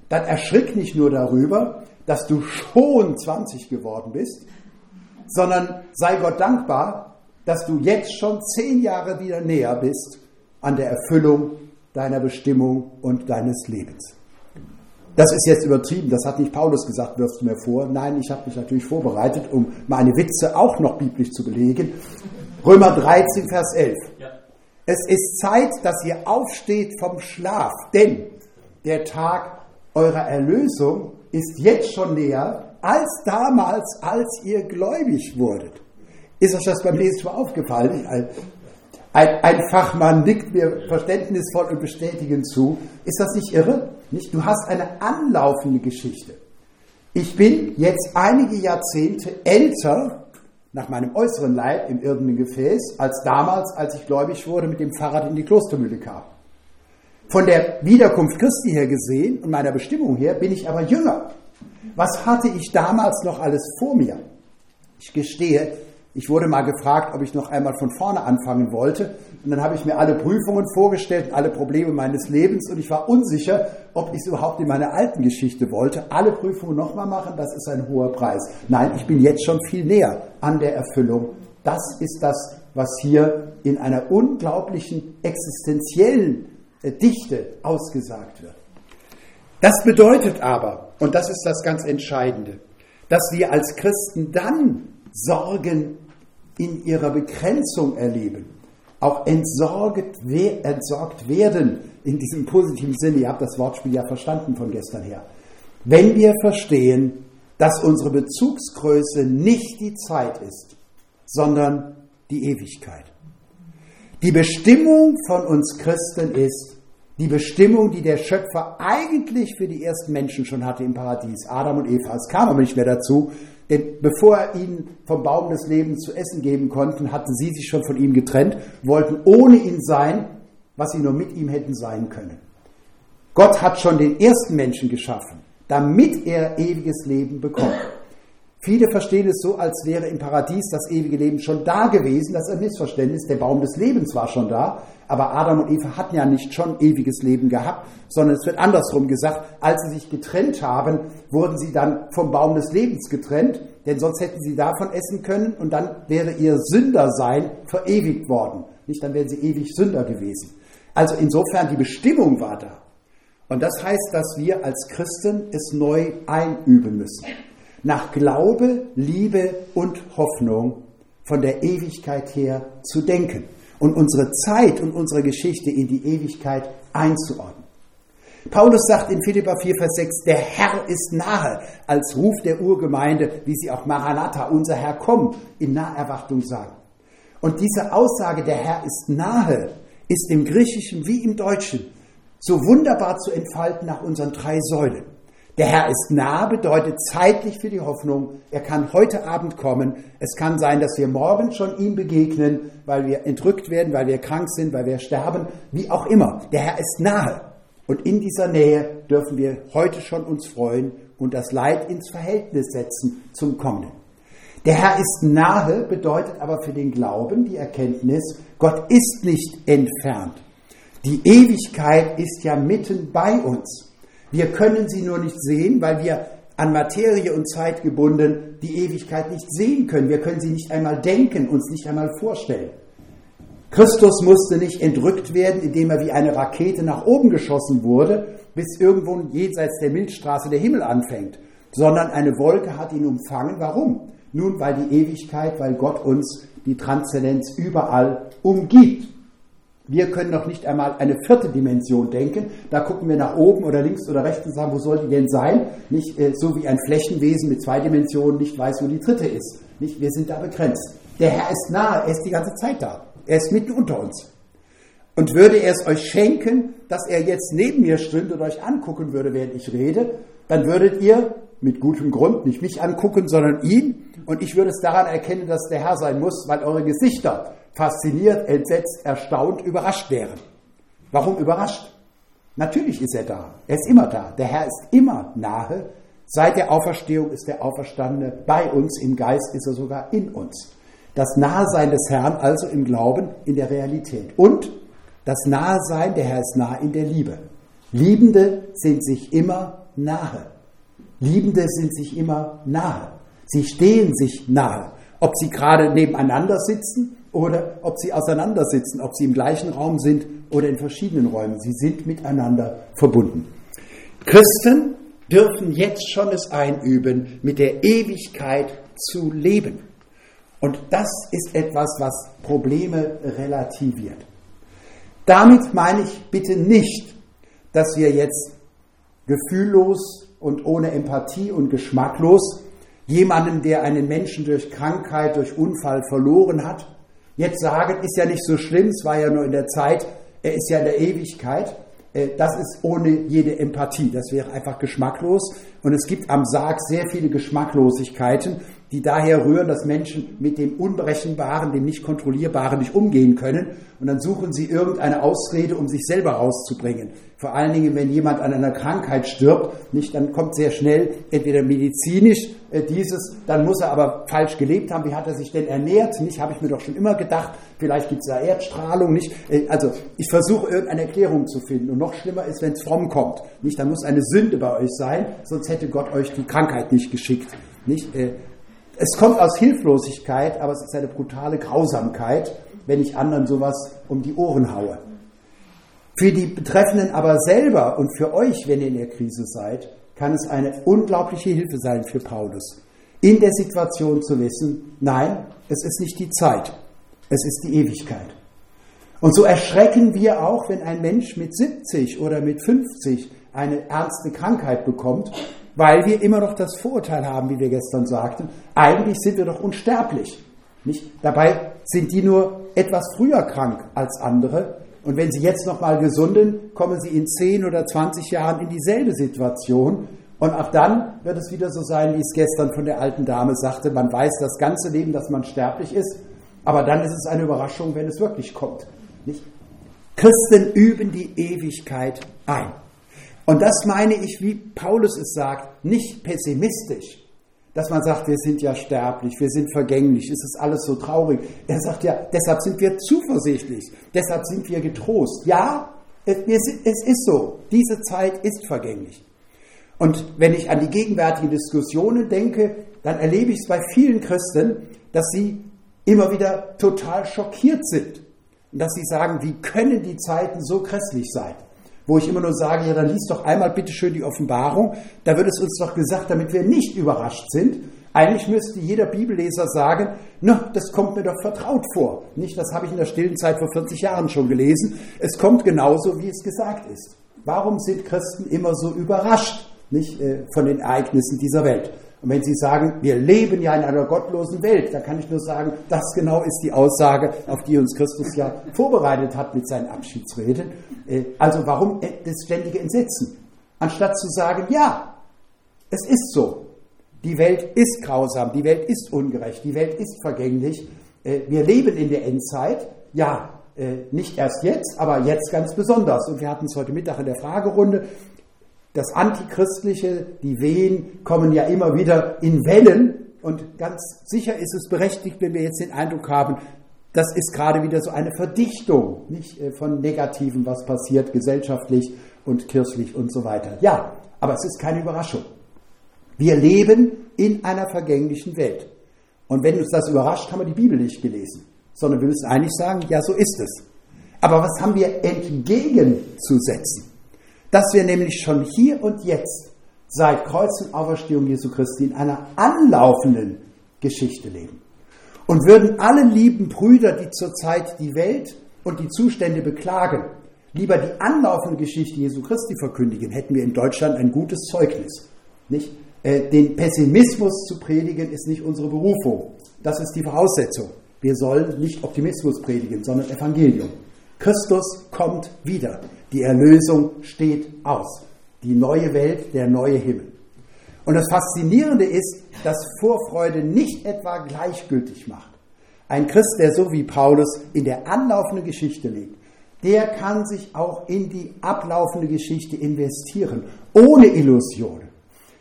dann erschrick nicht nur darüber, dass du schon 20 geworden bist, sondern sei Gott dankbar, dass du jetzt schon zehn Jahre wieder näher bist an der Erfüllung deiner Bestimmung und deines Lebens. Das ist jetzt übertrieben, das hat nicht Paulus gesagt, wirfst du mir vor. Nein, ich habe mich natürlich vorbereitet, um meine Witze auch noch biblisch zu belegen. Römer 13, Vers 11. Ja. Es ist Zeit, dass ihr aufsteht vom Schlaf, denn der Tag eurer Erlösung ist jetzt schon näher als damals, als ihr gläubig wurdet. Ist euch das beim Lesen schon aufgefallen? Ein, ein, Fachmann nickt mir verständnisvoll und bestätigend zu. Ist das nicht irre? Nicht? Du hast eine anlaufende Geschichte. Ich bin jetzt einige Jahrzehnte älter nach meinem äußeren Leib im irdenen Gefäß als damals, als ich gläubig wurde, mit dem Fahrrad in die Klostermühle kam. Von der Wiederkunft Christi her gesehen und meiner Bestimmung her bin ich aber jünger. Was hatte ich damals noch alles vor mir? Ich gestehe, ich wurde mal gefragt, ob ich noch einmal von vorne anfangen wollte. Und dann habe ich mir alle Prüfungen vorgestellt, alle Probleme meines Lebens und ich war unsicher, ob ich es überhaupt in meiner alten Geschichte wollte. Alle Prüfungen nochmal machen, das ist ein hoher Preis. Nein, ich bin jetzt schon viel näher an der Erfüllung. Das ist das, was hier in einer unglaublichen existenziellen Dichte ausgesagt wird. Das bedeutet aber, und das ist das ganz Entscheidende, dass wir als Christen dann Sorgen in ihrer Begrenzung erleben, auch entsorgt, entsorgt werden in diesem positiven Sinne. Ihr habt das Wortspiel ja verstanden von gestern her. Wenn wir verstehen, dass unsere Bezugsgröße nicht die Zeit ist, sondern die Ewigkeit. Die Bestimmung von uns Christen ist die Bestimmung, die der Schöpfer eigentlich für die ersten Menschen schon hatte im Paradies, Adam und Eva. Es kam aber nicht mehr dazu, denn bevor er ihnen vom Baum des Lebens zu essen geben konnten, hatten sie sich schon von ihm getrennt, wollten ohne ihn sein, was sie nur mit ihm hätten sein können. Gott hat schon den ersten Menschen geschaffen, damit er ewiges Leben bekommt. Viele verstehen es so, als wäre im Paradies das ewige Leben schon da gewesen. Das ist ein Missverständnis. Der Baum des Lebens war schon da, aber Adam und Eva hatten ja nicht schon ewiges Leben gehabt, sondern es wird andersrum gesagt. Als sie sich getrennt haben, wurden sie dann vom Baum des Lebens getrennt, denn sonst hätten sie davon essen können und dann wäre ihr Sündersein verewigt worden. Nicht, dann wären sie ewig Sünder gewesen. Also insofern die Bestimmung war da. Und das heißt, dass wir als Christen es neu einüben müssen nach Glaube, Liebe und Hoffnung von der Ewigkeit her zu denken und unsere Zeit und unsere Geschichte in die Ewigkeit einzuordnen. Paulus sagt in Philippa 4, Vers 6, der Herr ist nahe, als Ruf der Urgemeinde, wie sie auch Maranatha, unser Herr, komm, in Naherwartung sagen. Und diese Aussage, der Herr ist nahe, ist im Griechischen wie im Deutschen so wunderbar zu entfalten nach unseren drei Säulen. Der Herr ist nah bedeutet zeitlich für die Hoffnung. Er kann heute Abend kommen. Es kann sein, dass wir morgen schon ihm begegnen, weil wir entrückt werden, weil wir krank sind, weil wir sterben, wie auch immer. Der Herr ist nahe. Und in dieser Nähe dürfen wir heute schon uns freuen und das Leid ins Verhältnis setzen zum Kommenden. Der Herr ist nahe bedeutet aber für den Glauben die Erkenntnis, Gott ist nicht entfernt. Die Ewigkeit ist ja mitten bei uns. Wir können sie nur nicht sehen, weil wir an Materie und Zeit gebunden die Ewigkeit nicht sehen können. Wir können sie nicht einmal denken, uns nicht einmal vorstellen. Christus musste nicht entrückt werden, indem er wie eine Rakete nach oben geschossen wurde, bis irgendwo jenseits der Milchstraße der Himmel anfängt, sondern eine Wolke hat ihn umfangen. Warum? Nun, weil die Ewigkeit, weil Gott uns die Transzendenz überall umgibt. Wir können noch nicht einmal eine vierte Dimension denken. Da gucken wir nach oben oder links oder rechts und sagen, wo soll die denn sein? Nicht äh, so wie ein Flächenwesen mit zwei Dimensionen nicht weiß, wo die dritte ist. Nicht? Wir sind da begrenzt. Der Herr ist nahe, er ist die ganze Zeit da. Er ist mitten unter uns. Und würde er es euch schenken, dass er jetzt neben mir stünde und euch angucken würde, während ich rede, dann würdet ihr mit gutem Grund nicht mich angucken, sondern ihn. Und ich würde es daran erkennen, dass der Herr sein muss, weil eure Gesichter fasziniert, entsetzt, erstaunt, überrascht wären. Warum überrascht? Natürlich ist er da. Er ist immer da. Der Herr ist immer nahe. Seit der Auferstehung ist der Auferstandene bei uns. Im Geist ist er sogar in uns. Das Nahesein des Herrn also im Glauben, in der Realität. Und das Nahesein, der Herr ist nah in der Liebe. Liebende sind sich immer nahe. Liebende sind sich immer nahe. Sie stehen sich nahe. Ob sie gerade nebeneinander sitzen oder ob sie auseinandersitzen, ob sie im gleichen Raum sind oder in verschiedenen Räumen. Sie sind miteinander verbunden. Christen dürfen jetzt schon es einüben, mit der Ewigkeit zu leben. Und das ist etwas, was Probleme relativiert. Damit meine ich bitte nicht, dass wir jetzt gefühllos und ohne Empathie und geschmacklos jemanden, der einen Menschen durch Krankheit, durch Unfall verloren hat, Jetzt sagen, ist ja nicht so schlimm, es war ja nur in der Zeit, er ist ja in der Ewigkeit. Äh, das ist ohne jede Empathie. Das wäre einfach geschmacklos. Und es gibt am Sarg sehr viele Geschmacklosigkeiten, die daher rühren, dass Menschen mit dem Unberechenbaren, dem nicht kontrollierbaren nicht umgehen können. Und dann suchen sie irgendeine Ausrede, um sich selber rauszubringen. Vor allen Dingen, wenn jemand an einer Krankheit stirbt, nicht, dann kommt sehr schnell entweder medizinisch äh, dieses, dann muss er aber falsch gelebt haben. Wie hat er sich denn ernährt? Nicht, habe ich mir doch schon immer gedacht. Vielleicht gibt es da Erdstrahlung, nicht? Äh, also ich versuche irgendeine Erklärung zu finden. Und noch schlimmer ist, wenn es fromm kommt, nicht? Dann muss eine Sünde bei euch sein, sonst hätte Gott euch die Krankheit nicht geschickt, nicht? Äh, es kommt aus Hilflosigkeit, aber es ist eine brutale Grausamkeit, wenn ich anderen sowas um die Ohren haue. Für die Betreffenden aber selber und für euch, wenn ihr in der Krise seid, kann es eine unglaubliche Hilfe sein für Paulus, in der Situation zu wissen, nein, es ist nicht die Zeit, es ist die Ewigkeit. Und so erschrecken wir auch, wenn ein Mensch mit 70 oder mit 50 eine ernste Krankheit bekommt weil wir immer noch das Vorurteil haben, wie wir gestern sagten, eigentlich sind wir doch unsterblich. Nicht? Dabei sind die nur etwas früher krank als andere. Und wenn sie jetzt nochmal gesunden, kommen sie in 10 oder 20 Jahren in dieselbe Situation. Und auch dann wird es wieder so sein, wie es gestern von der alten Dame sagte. Man weiß das ganze Leben, dass man sterblich ist. Aber dann ist es eine Überraschung, wenn es wirklich kommt. Nicht? Christen üben die Ewigkeit ein. Und das meine ich, wie Paulus es sagt, nicht pessimistisch, dass man sagt, wir sind ja sterblich, wir sind vergänglich, es ist alles so traurig. Er sagt ja, deshalb sind wir zuversichtlich, deshalb sind wir getrost. Ja, es, es ist so, diese Zeit ist vergänglich. Und wenn ich an die gegenwärtigen Diskussionen denke, dann erlebe ich es bei vielen Christen, dass sie immer wieder total schockiert sind. Und dass sie sagen, wie können die Zeiten so grässlich sein? Wo ich immer nur sage, ja, dann liest doch einmal bitte schön die Offenbarung, da wird es uns doch gesagt, damit wir nicht überrascht sind. Eigentlich müsste jeder Bibelleser sagen, na, das kommt mir doch vertraut vor. Nicht, das habe ich in der stillen Zeit vor 40 Jahren schon gelesen. Es kommt genauso, wie es gesagt ist. Warum sind Christen immer so überrascht, nicht, äh, von den Ereignissen dieser Welt? Und wenn Sie sagen, wir leben ja in einer gottlosen Welt, da kann ich nur sagen, das genau ist die Aussage, auf die uns Christus ja vorbereitet hat mit seinen Abschiedsreden. Äh, also warum das ständige Entsetzen? Anstatt zu sagen, ja, es ist so. Die Welt ist grausam, die Welt ist ungerecht, die Welt ist vergänglich. Äh, wir leben in der Endzeit. Ja, äh, nicht erst jetzt, aber jetzt ganz besonders. Und wir hatten es heute Mittag in der Fragerunde das Antichristliche, die Wehen kommen ja immer wieder in Wellen und ganz sicher ist es berechtigt, wenn wir jetzt den Eindruck haben, das ist gerade wieder so eine Verdichtung nicht, äh, von Negativen, was passiert gesellschaftlich und kirchlich und so weiter. Ja, aber es ist keine Überraschung. Wir leben in einer vergänglichen Welt. Und wenn uns das überrascht, haben wir die Bibel nicht gelesen, sondern wir müssen eigentlich sagen, ja, so ist es. Aber was haben wir entgegenzusetzen? Dass wir nämlich schon hier und jetzt seit Kreuz und Auferstehung Jesu Christi in einer anlaufenden Geschichte leben. Und würden alle lieben Brüder, die zurzeit die Welt und die Zustände beklagen, lieber die anlaufende Geschichte Jesu Christi verkündigen, hätten wir in Deutschland ein gutes Zeugnis. Nicht? Äh, den Pessimismus zu predigen ist nicht unsere Berufung. Das ist die Voraussetzung. Wir sollen nicht Optimismus predigen, sondern Evangelium. Christus kommt wieder. Die Erlösung steht aus. Die neue Welt, der neue Himmel. Und das Faszinierende ist, dass Vorfreude nicht etwa gleichgültig macht. Ein Christ, der so wie Paulus in der anlaufenden Geschichte lebt, der kann sich auch in die ablaufende Geschichte investieren, ohne Illusionen.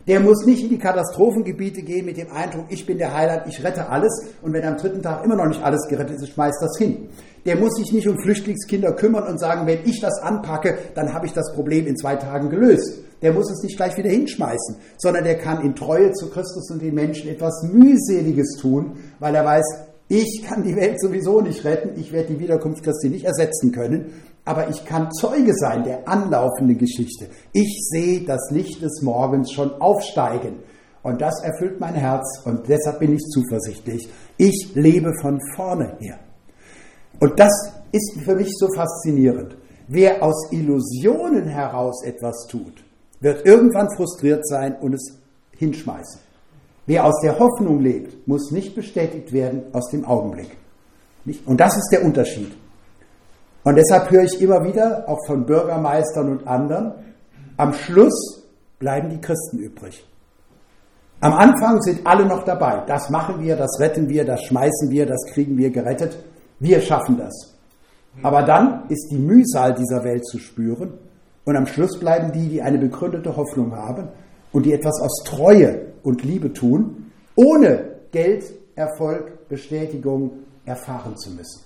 Der muss nicht in die Katastrophengebiete gehen mit dem Eindruck, ich bin der Heiland, ich rette alles und wenn am dritten Tag immer noch nicht alles gerettet ist, schmeißt das hin. Der muss sich nicht um Flüchtlingskinder kümmern und sagen, wenn ich das anpacke, dann habe ich das Problem in zwei Tagen gelöst. Der muss es nicht gleich wieder hinschmeißen, sondern der kann in Treue zu Christus und den Menschen etwas mühseliges tun, weil er weiß, ich kann die Welt sowieso nicht retten, ich werde die Wiederkunft Christi nicht ersetzen können, aber ich kann Zeuge sein der anlaufenden Geschichte. Ich sehe das Licht des Morgens schon aufsteigen. Und das erfüllt mein Herz und deshalb bin ich zuversichtlich. Ich lebe von vorne her. Und das ist für mich so faszinierend. Wer aus Illusionen heraus etwas tut, wird irgendwann frustriert sein und es hinschmeißen. Wer aus der Hoffnung lebt, muss nicht bestätigt werden aus dem Augenblick. Und das ist der Unterschied. Und deshalb höre ich immer wieder, auch von Bürgermeistern und anderen, am Schluss bleiben die Christen übrig. Am Anfang sind alle noch dabei. Das machen wir, das retten wir, das schmeißen wir, das kriegen wir gerettet. Wir schaffen das. Aber dann ist die Mühsal dieser Welt zu spüren und am Schluss bleiben die, die eine begründete Hoffnung haben und die etwas aus Treue und Liebe tun, ohne Geld, Erfolg, Bestätigung erfahren zu müssen.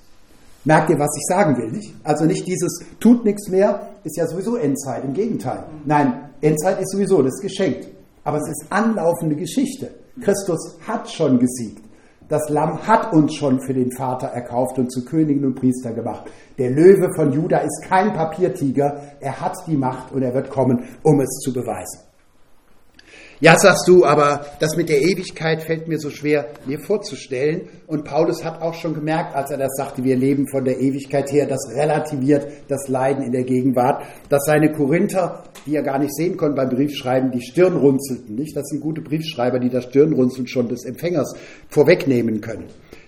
Merkt ihr, was ich sagen will, nicht? Also nicht dieses tut nichts mehr, ist ja sowieso Endzeit, im Gegenteil. Nein, Endzeit ist sowieso, das ist geschenkt. Aber es ist anlaufende Geschichte. Christus hat schon gesiegt. Das Lamm hat uns schon für den Vater erkauft und zu Königen und Priester gemacht. Der Löwe von Juda ist kein Papiertiger, er hat die Macht und er wird kommen, um es zu beweisen. Ja, sagst du, aber das mit der Ewigkeit fällt mir so schwer, mir vorzustellen. Und Paulus hat auch schon gemerkt, als er das sagte, wir leben von der Ewigkeit her, das relativiert das Leiden in der Gegenwart, dass seine Korinther, die er gar nicht sehen konnten beim Briefschreiben, die Stirn runzelten. Nicht? Das sind gute Briefschreiber, die das Stirnrunzeln schon des Empfängers vorwegnehmen können.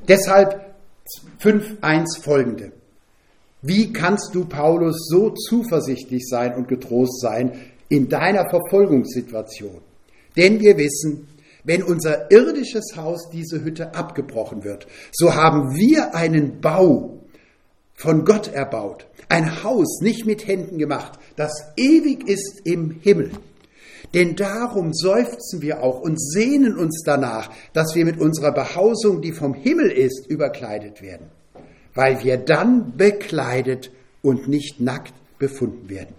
Deshalb 5.1 folgende. Wie kannst du, Paulus, so zuversichtlich sein und getrost sein in deiner Verfolgungssituation? Denn wir wissen, wenn unser irdisches Haus, diese Hütte, abgebrochen wird, so haben wir einen Bau von Gott erbaut. Ein Haus nicht mit Händen gemacht, das ewig ist im Himmel. Denn darum seufzen wir auch und sehnen uns danach, dass wir mit unserer Behausung, die vom Himmel ist, überkleidet werden, weil wir dann bekleidet und nicht nackt befunden werden.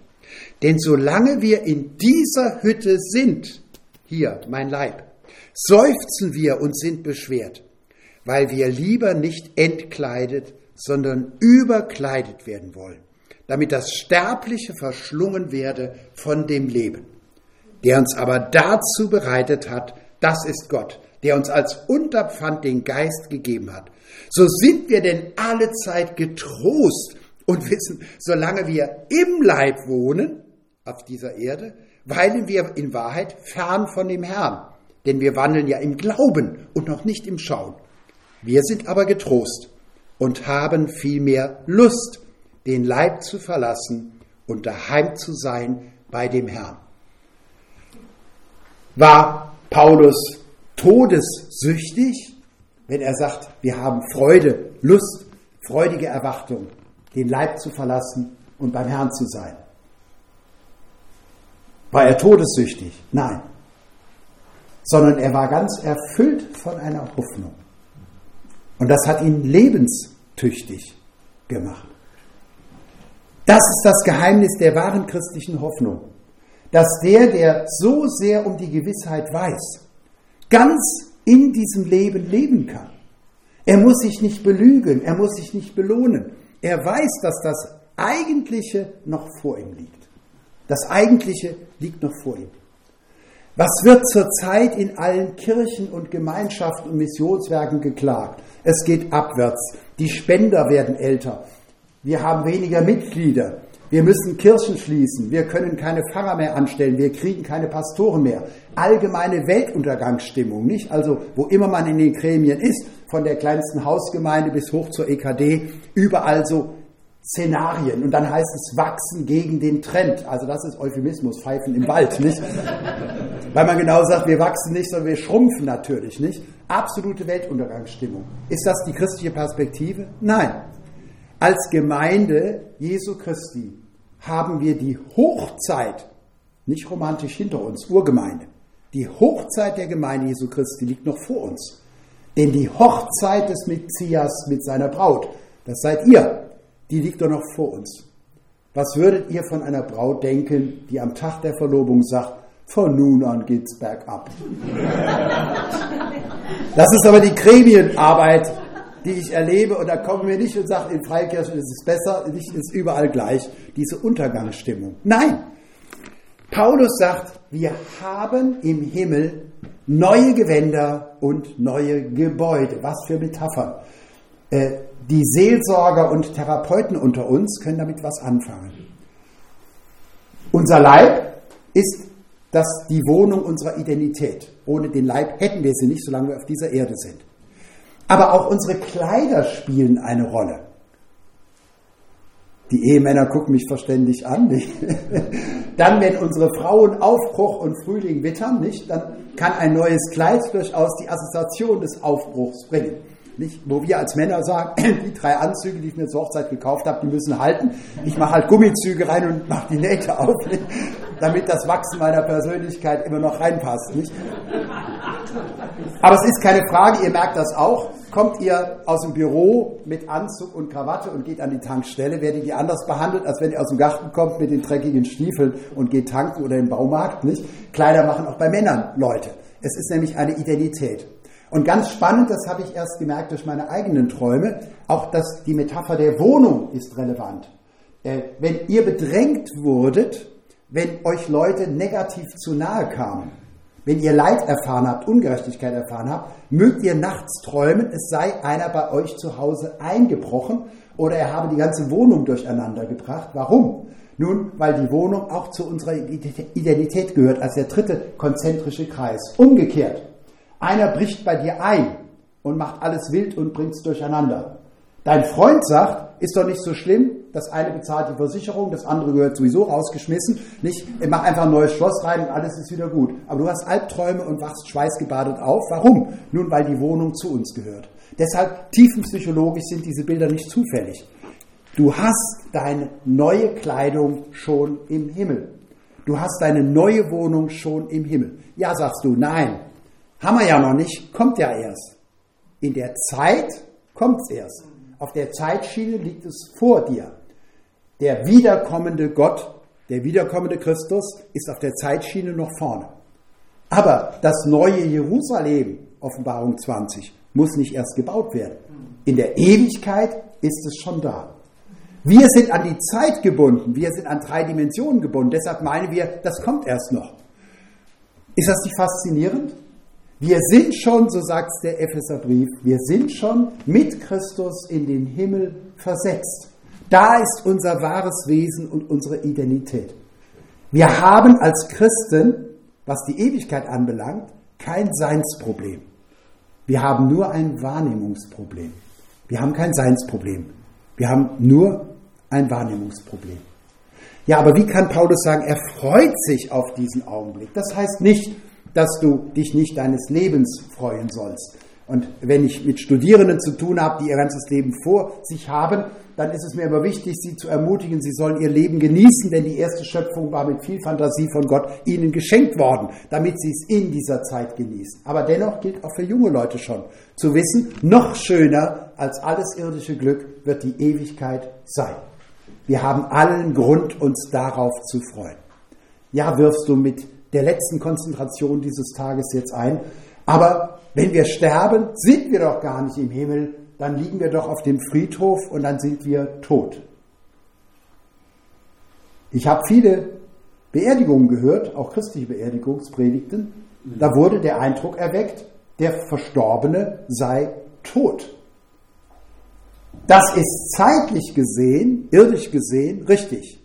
Denn solange wir in dieser Hütte sind, hier mein Leib, seufzen wir und sind beschwert, weil wir lieber nicht entkleidet, sondern überkleidet werden wollen, damit das Sterbliche verschlungen werde von dem Leben. Der uns aber dazu bereitet hat, das ist Gott, der uns als Unterpfand den Geist gegeben hat. So sind wir denn alle Zeit getrost und wissen, solange wir im Leib wohnen, auf dieser Erde, weilen wir in Wahrheit fern von dem Herrn, denn wir wandeln ja im Glauben und noch nicht im Schauen. Wir sind aber getrost und haben vielmehr Lust, den Leib zu verlassen und daheim zu sein bei dem Herrn. War Paulus todessüchtig, wenn er sagt, wir haben Freude, Lust, freudige Erwartung, den Leib zu verlassen und beim Herrn zu sein? War er todessüchtig? Nein. Sondern er war ganz erfüllt von einer Hoffnung. Und das hat ihn lebenstüchtig gemacht. Das ist das Geheimnis der wahren christlichen Hoffnung. Dass der, der so sehr um die Gewissheit weiß, ganz in diesem Leben leben kann. Er muss sich nicht belügen, er muss sich nicht belohnen. Er weiß, dass das Eigentliche noch vor ihm liegt. Das Eigentliche liegt noch vor ihm. Was wird zurzeit in allen Kirchen und Gemeinschaften und Missionswerken geklagt? Es geht abwärts. Die Spender werden älter. Wir haben weniger Mitglieder. Wir müssen Kirchen schließen. Wir können keine Pfarrer mehr anstellen. Wir kriegen keine Pastoren mehr. Allgemeine Weltuntergangsstimmung, nicht? Also, wo immer man in den Gremien ist, von der kleinsten Hausgemeinde bis hoch zur EKD, überall so Szenarien und dann heißt es wachsen gegen den Trend. Also das ist Euphemismus, Pfeifen im Wald, nicht? Weil man genau sagt, wir wachsen nicht, sondern wir schrumpfen natürlich, nicht? Absolute Weltuntergangsstimmung. Ist das die christliche Perspektive? Nein. Als Gemeinde Jesu Christi haben wir die Hochzeit, nicht romantisch hinter uns, Urgemeinde. Die Hochzeit der Gemeinde Jesu Christi liegt noch vor uns. Denn die Hochzeit des Messias mit seiner Braut, das seid ihr, die liegt doch noch vor uns. Was würdet ihr von einer Braut denken, die am Tag der Verlobung sagt, von nun an geht's bergab? Das ist aber die Gremienarbeit, die ich erlebe und da kommen wir nicht und sagen, in Freikirchen ist es besser, nicht ist überall gleich, diese Untergangsstimmung. Nein, Paulus sagt, wir haben im Himmel neue Gewänder und neue Gebäude. Was für Metaphern. Äh, die Seelsorger und Therapeuten unter uns können damit was anfangen. Unser Leib ist das die Wohnung unserer Identität. Ohne den Leib hätten wir sie nicht, solange wir auf dieser Erde sind. Aber auch unsere Kleider spielen eine Rolle. Die Ehemänner gucken mich verständig an. Nicht? (laughs) Dann, wenn unsere Frauen Aufbruch und Frühling wittern, nicht? dann kann ein neues Kleid durchaus die Assoziation des Aufbruchs bringen. Nicht? Wo wir als Männer sagen, (clears throat) die drei Anzüge, die ich mir zur Hochzeit gekauft habe, die müssen halten. Ich mache halt Gummizüge rein und mache die Nähte auf, nicht? damit das Wachsen meiner Persönlichkeit immer noch reinpasst. Nicht? Aber es ist keine Frage, ihr merkt das auch. Kommt ihr aus dem Büro mit Anzug und Krawatte und geht an die Tankstelle, werdet ihr anders behandelt, als wenn ihr aus dem Garten kommt mit den dreckigen Stiefeln und geht tanken oder im Baumarkt, nicht? Kleider machen auch bei Männern Leute. Es ist nämlich eine Identität. Und ganz spannend, das habe ich erst gemerkt durch meine eigenen Träume, auch dass die Metapher der Wohnung ist relevant. Äh, wenn ihr bedrängt wurdet, wenn euch Leute negativ zu nahe kamen, wenn ihr Leid erfahren habt, Ungerechtigkeit erfahren habt, mögt ihr nachts träumen, es sei einer bei euch zu Hause eingebrochen oder er habe die ganze Wohnung durcheinander gebracht. Warum? Nun, weil die Wohnung auch zu unserer Identität gehört, als der dritte konzentrische Kreis. Umgekehrt, einer bricht bei dir ein und macht alles wild und bringt es durcheinander. Dein Freund sagt, ist doch nicht so schlimm, das eine bezahlt die Versicherung, das andere gehört sowieso rausgeschmissen, nicht? Mach einfach ein neues Schloss rein und alles ist wieder gut. Aber du hast Albträume und wachst schweißgebadet auf. Warum? Nun, weil die Wohnung zu uns gehört. Deshalb tiefenpsychologisch sind diese Bilder nicht zufällig. Du hast deine neue Kleidung schon im Himmel. Du hast deine neue Wohnung schon im Himmel. Ja, sagst du, nein, haben wir ja noch nicht, kommt ja erst. In der Zeit kommt es erst. Auf der Zeitschiene liegt es vor dir. Der wiederkommende Gott, der wiederkommende Christus ist auf der Zeitschiene noch vorne. Aber das neue Jerusalem, Offenbarung 20, muss nicht erst gebaut werden. In der Ewigkeit ist es schon da. Wir sind an die Zeit gebunden, wir sind an drei Dimensionen gebunden. Deshalb meinen wir, das kommt erst noch. Ist das nicht faszinierend? Wir sind schon, so sagt es der Epheserbrief, wir sind schon mit Christus in den Himmel versetzt. Da ist unser wahres Wesen und unsere Identität. Wir haben als Christen, was die Ewigkeit anbelangt, kein Seinsproblem. Wir haben nur ein Wahrnehmungsproblem. Wir haben kein Seinsproblem. Wir haben nur ein Wahrnehmungsproblem. Ja, aber wie kann Paulus sagen, er freut sich auf diesen Augenblick? Das heißt nicht, dass du dich nicht deines Lebens freuen sollst. Und wenn ich mit Studierenden zu tun habe, die ihr ganzes Leben vor sich haben, dann ist es mir immer wichtig, sie zu ermutigen, sie sollen ihr Leben genießen, denn die erste Schöpfung war mit viel Fantasie von Gott ihnen geschenkt worden, damit sie es in dieser Zeit genießen. Aber dennoch gilt auch für junge Leute schon zu wissen, noch schöner als alles irdische Glück wird die Ewigkeit sein. Wir haben allen Grund, uns darauf zu freuen. Ja, wirfst du mit der letzten Konzentration dieses Tages jetzt ein. Aber wenn wir sterben, sind wir doch gar nicht im Himmel, dann liegen wir doch auf dem Friedhof und dann sind wir tot. Ich habe viele Beerdigungen gehört, auch christliche Beerdigungspredigten. Da wurde der Eindruck erweckt, der Verstorbene sei tot. Das ist zeitlich gesehen, irdisch gesehen, richtig.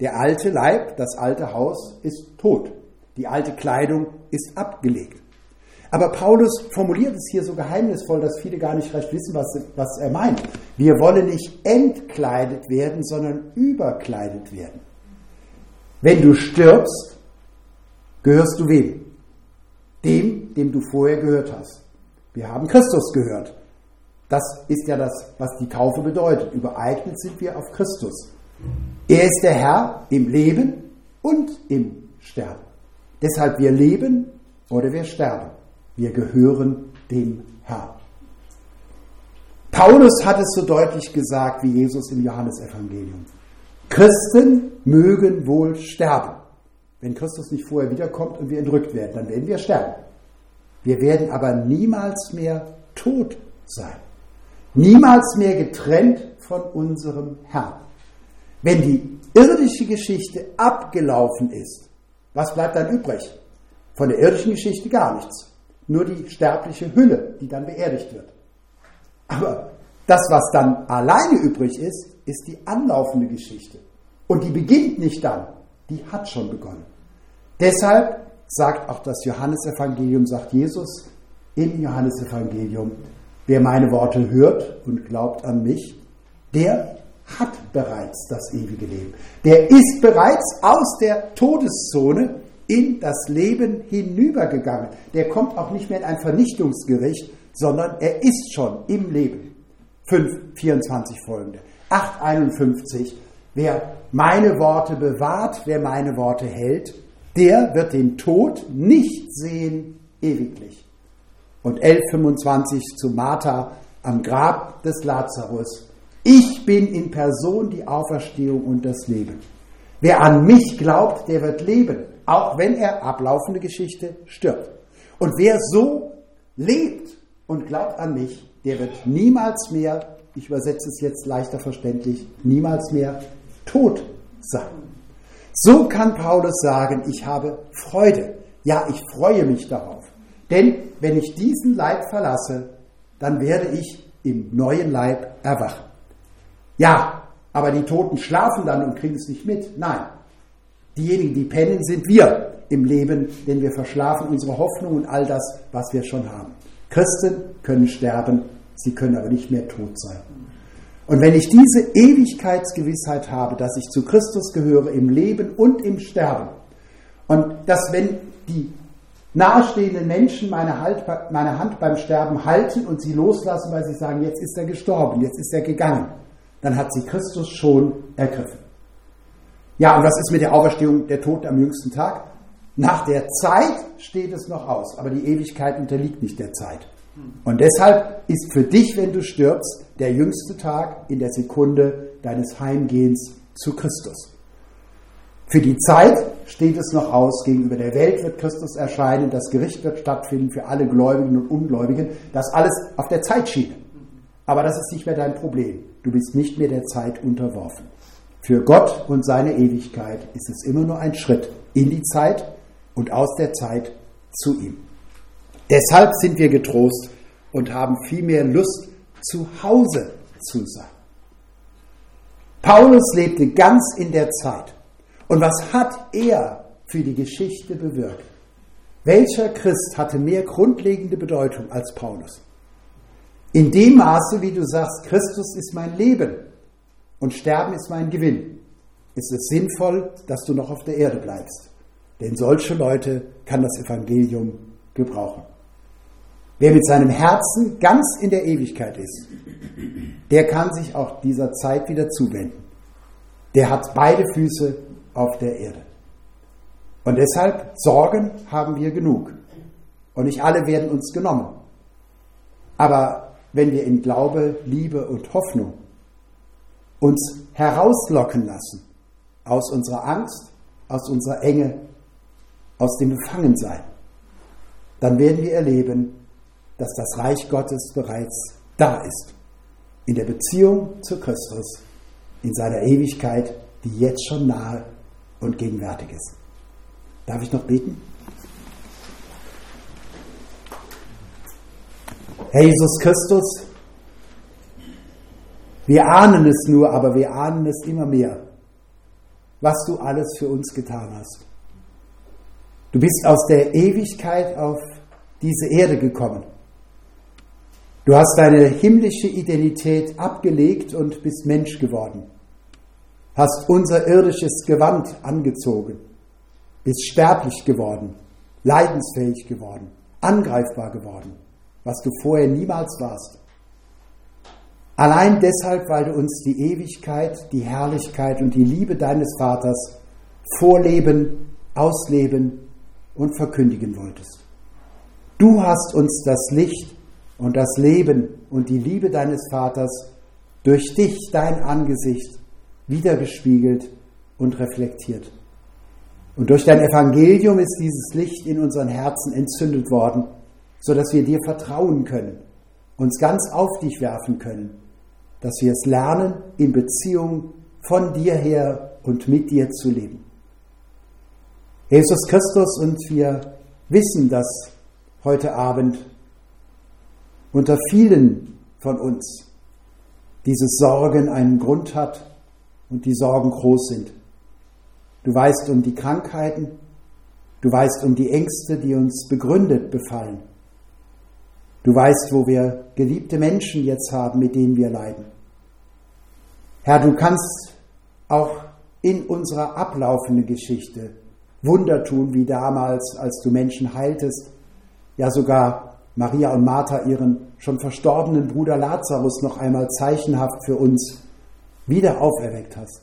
Der alte Leib, das alte Haus ist tot. Die alte Kleidung ist abgelegt. Aber Paulus formuliert es hier so geheimnisvoll, dass viele gar nicht recht wissen, was, was er meint. Wir wollen nicht entkleidet werden, sondern überkleidet werden. Wenn du stirbst, gehörst du wem? Dem, dem du vorher gehört hast. Wir haben Christus gehört. Das ist ja das, was die Taufe bedeutet. Übereignet sind wir auf Christus. Er ist der Herr im Leben und im Sterben. Deshalb wir leben oder wir sterben. Wir gehören dem Herrn. Paulus hat es so deutlich gesagt wie Jesus im Johannesevangelium. Christen mögen wohl sterben. Wenn Christus nicht vorher wiederkommt und wir entrückt werden, dann werden wir sterben. Wir werden aber niemals mehr tot sein. Niemals mehr getrennt von unserem Herrn. Wenn die irdische Geschichte abgelaufen ist, was bleibt dann übrig? Von der irdischen Geschichte gar nichts. Nur die sterbliche Hülle, die dann beerdigt wird. Aber das, was dann alleine übrig ist, ist die anlaufende Geschichte. Und die beginnt nicht dann, die hat schon begonnen. Deshalb sagt auch das Johannesevangelium, sagt Jesus im Johannesevangelium, wer meine Worte hört und glaubt an mich, der hat bereits das ewige Leben. Der ist bereits aus der Todeszone in das Leben hinübergegangen. Der kommt auch nicht mehr in ein Vernichtungsgericht, sondern er ist schon im Leben. 5, 24 folgende. 8, 51. Wer meine Worte bewahrt, wer meine Worte hält, der wird den Tod nicht sehen ewiglich. Und 11.25 zu Martha am Grab des Lazarus. Ich bin in Person die Auferstehung und das Leben. Wer an mich glaubt, der wird leben, auch wenn er ablaufende Geschichte stirbt. Und wer so lebt und glaubt an mich, der wird niemals mehr, ich übersetze es jetzt leichter verständlich, niemals mehr tot sein. So kann Paulus sagen, ich habe Freude. Ja, ich freue mich darauf. Denn wenn ich diesen Leib verlasse, dann werde ich im neuen Leib erwachen. Ja, aber die Toten schlafen dann und kriegen es nicht mit. Nein, diejenigen, die pennen, sind wir im Leben, denn wir verschlafen unsere Hoffnung und all das, was wir schon haben. Christen können sterben, sie können aber nicht mehr tot sein. Und wenn ich diese Ewigkeitsgewissheit habe, dass ich zu Christus gehöre im Leben und im Sterben, und dass wenn die nahestehenden Menschen meine, halt, meine Hand beim Sterben halten und sie loslassen, weil sie sagen, jetzt ist er gestorben, jetzt ist er gegangen, dann hat sie Christus schon ergriffen. Ja, und was ist mit der Auferstehung der Toten am jüngsten Tag? Nach der Zeit steht es noch aus, aber die Ewigkeit unterliegt nicht der Zeit. Und deshalb ist für dich, wenn du stirbst, der jüngste Tag in der Sekunde deines Heimgehens zu Christus. Für die Zeit steht es noch aus, gegenüber der Welt wird Christus erscheinen, das Gericht wird stattfinden für alle Gläubigen und Ungläubigen, das alles auf der Zeitschiene. Aber das ist nicht mehr dein Problem. Du bist nicht mehr der Zeit unterworfen. Für Gott und seine Ewigkeit ist es immer nur ein Schritt in die Zeit und aus der Zeit zu ihm. Deshalb sind wir getrost und haben viel mehr Lust, zu Hause zu sein. Paulus lebte ganz in der Zeit. Und was hat er für die Geschichte bewirkt? Welcher Christ hatte mehr grundlegende Bedeutung als Paulus? In dem Maße, wie du sagst, Christus ist mein Leben und Sterben ist mein Gewinn, ist es sinnvoll, dass du noch auf der Erde bleibst. Denn solche Leute kann das Evangelium gebrauchen. Wer mit seinem Herzen ganz in der Ewigkeit ist, der kann sich auch dieser Zeit wieder zuwenden. Der hat beide Füße auf der Erde. Und deshalb Sorgen haben wir genug. Und nicht alle werden uns genommen. Aber wenn wir in Glaube, Liebe und Hoffnung uns herauslocken lassen aus unserer Angst, aus unserer Enge, aus dem Befangensein, dann werden wir erleben, dass das Reich Gottes bereits da ist. In der Beziehung zu Christus, in seiner Ewigkeit, die jetzt schon nahe und gegenwärtig ist. Darf ich noch beten? Herr Jesus Christus, wir ahnen es nur, aber wir ahnen es immer mehr, was du alles für uns getan hast. Du bist aus der Ewigkeit auf diese Erde gekommen Du hast deine himmlische Identität abgelegt und bist Mensch geworden. Hast unser irdisches Gewand angezogen. Bist sterblich geworden, leidensfähig geworden, angreifbar geworden, was du vorher niemals warst. Allein deshalb, weil du uns die Ewigkeit, die Herrlichkeit und die Liebe deines Vaters vorleben, ausleben und verkündigen wolltest. Du hast uns das Licht und das Leben und die Liebe deines Vaters durch dich, dein Angesicht, wiedergespiegelt und reflektiert. Und durch dein Evangelium ist dieses Licht in unseren Herzen entzündet worden, sodass wir dir vertrauen können, uns ganz auf dich werfen können, dass wir es lernen, in Beziehung von dir her und mit dir zu leben. Jesus Christus, und wir wissen, dass heute Abend unter vielen von uns diese Sorgen einen Grund hat und die Sorgen groß sind. Du weißt um die Krankheiten, du weißt um die Ängste, die uns begründet befallen. Du weißt, wo wir geliebte Menschen jetzt haben, mit denen wir leiden. Herr, du kannst auch in unserer ablaufenden Geschichte Wunder tun, wie damals, als du Menschen heiltest, ja sogar Maria und Martha ihren schon verstorbenen Bruder Lazarus noch einmal zeichenhaft für uns wieder auferweckt hast.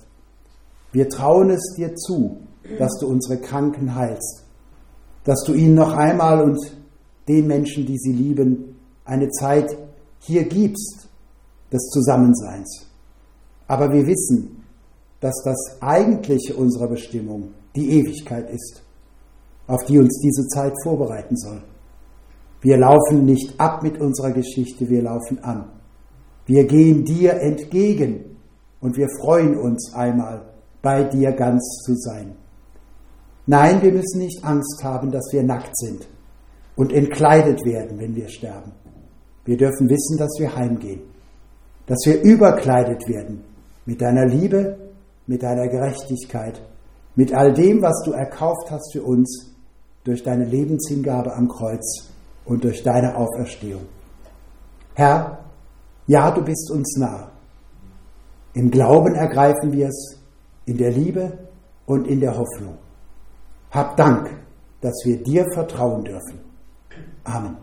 Wir trauen es dir zu, dass du unsere Kranken heilst, dass du ihnen noch einmal und den Menschen, die sie lieben, eine Zeit hier gibst des Zusammenseins. Aber wir wissen, dass das eigentliche unserer Bestimmung die Ewigkeit ist, auf die uns diese Zeit vorbereiten soll. Wir laufen nicht ab mit unserer Geschichte, wir laufen an. Wir gehen dir entgegen und wir freuen uns einmal, bei dir ganz zu sein. Nein, wir müssen nicht Angst haben, dass wir nackt sind und entkleidet werden, wenn wir sterben. Wir dürfen wissen, dass wir heimgehen, dass wir überkleidet werden mit deiner Liebe, mit deiner Gerechtigkeit, mit all dem, was du erkauft hast für uns durch deine Lebenshingabe am Kreuz und durch deine Auferstehung. Herr, ja, du bist uns nah. Im Glauben ergreifen wir es, in der Liebe und in der Hoffnung. Hab Dank, dass wir dir vertrauen dürfen. Amen.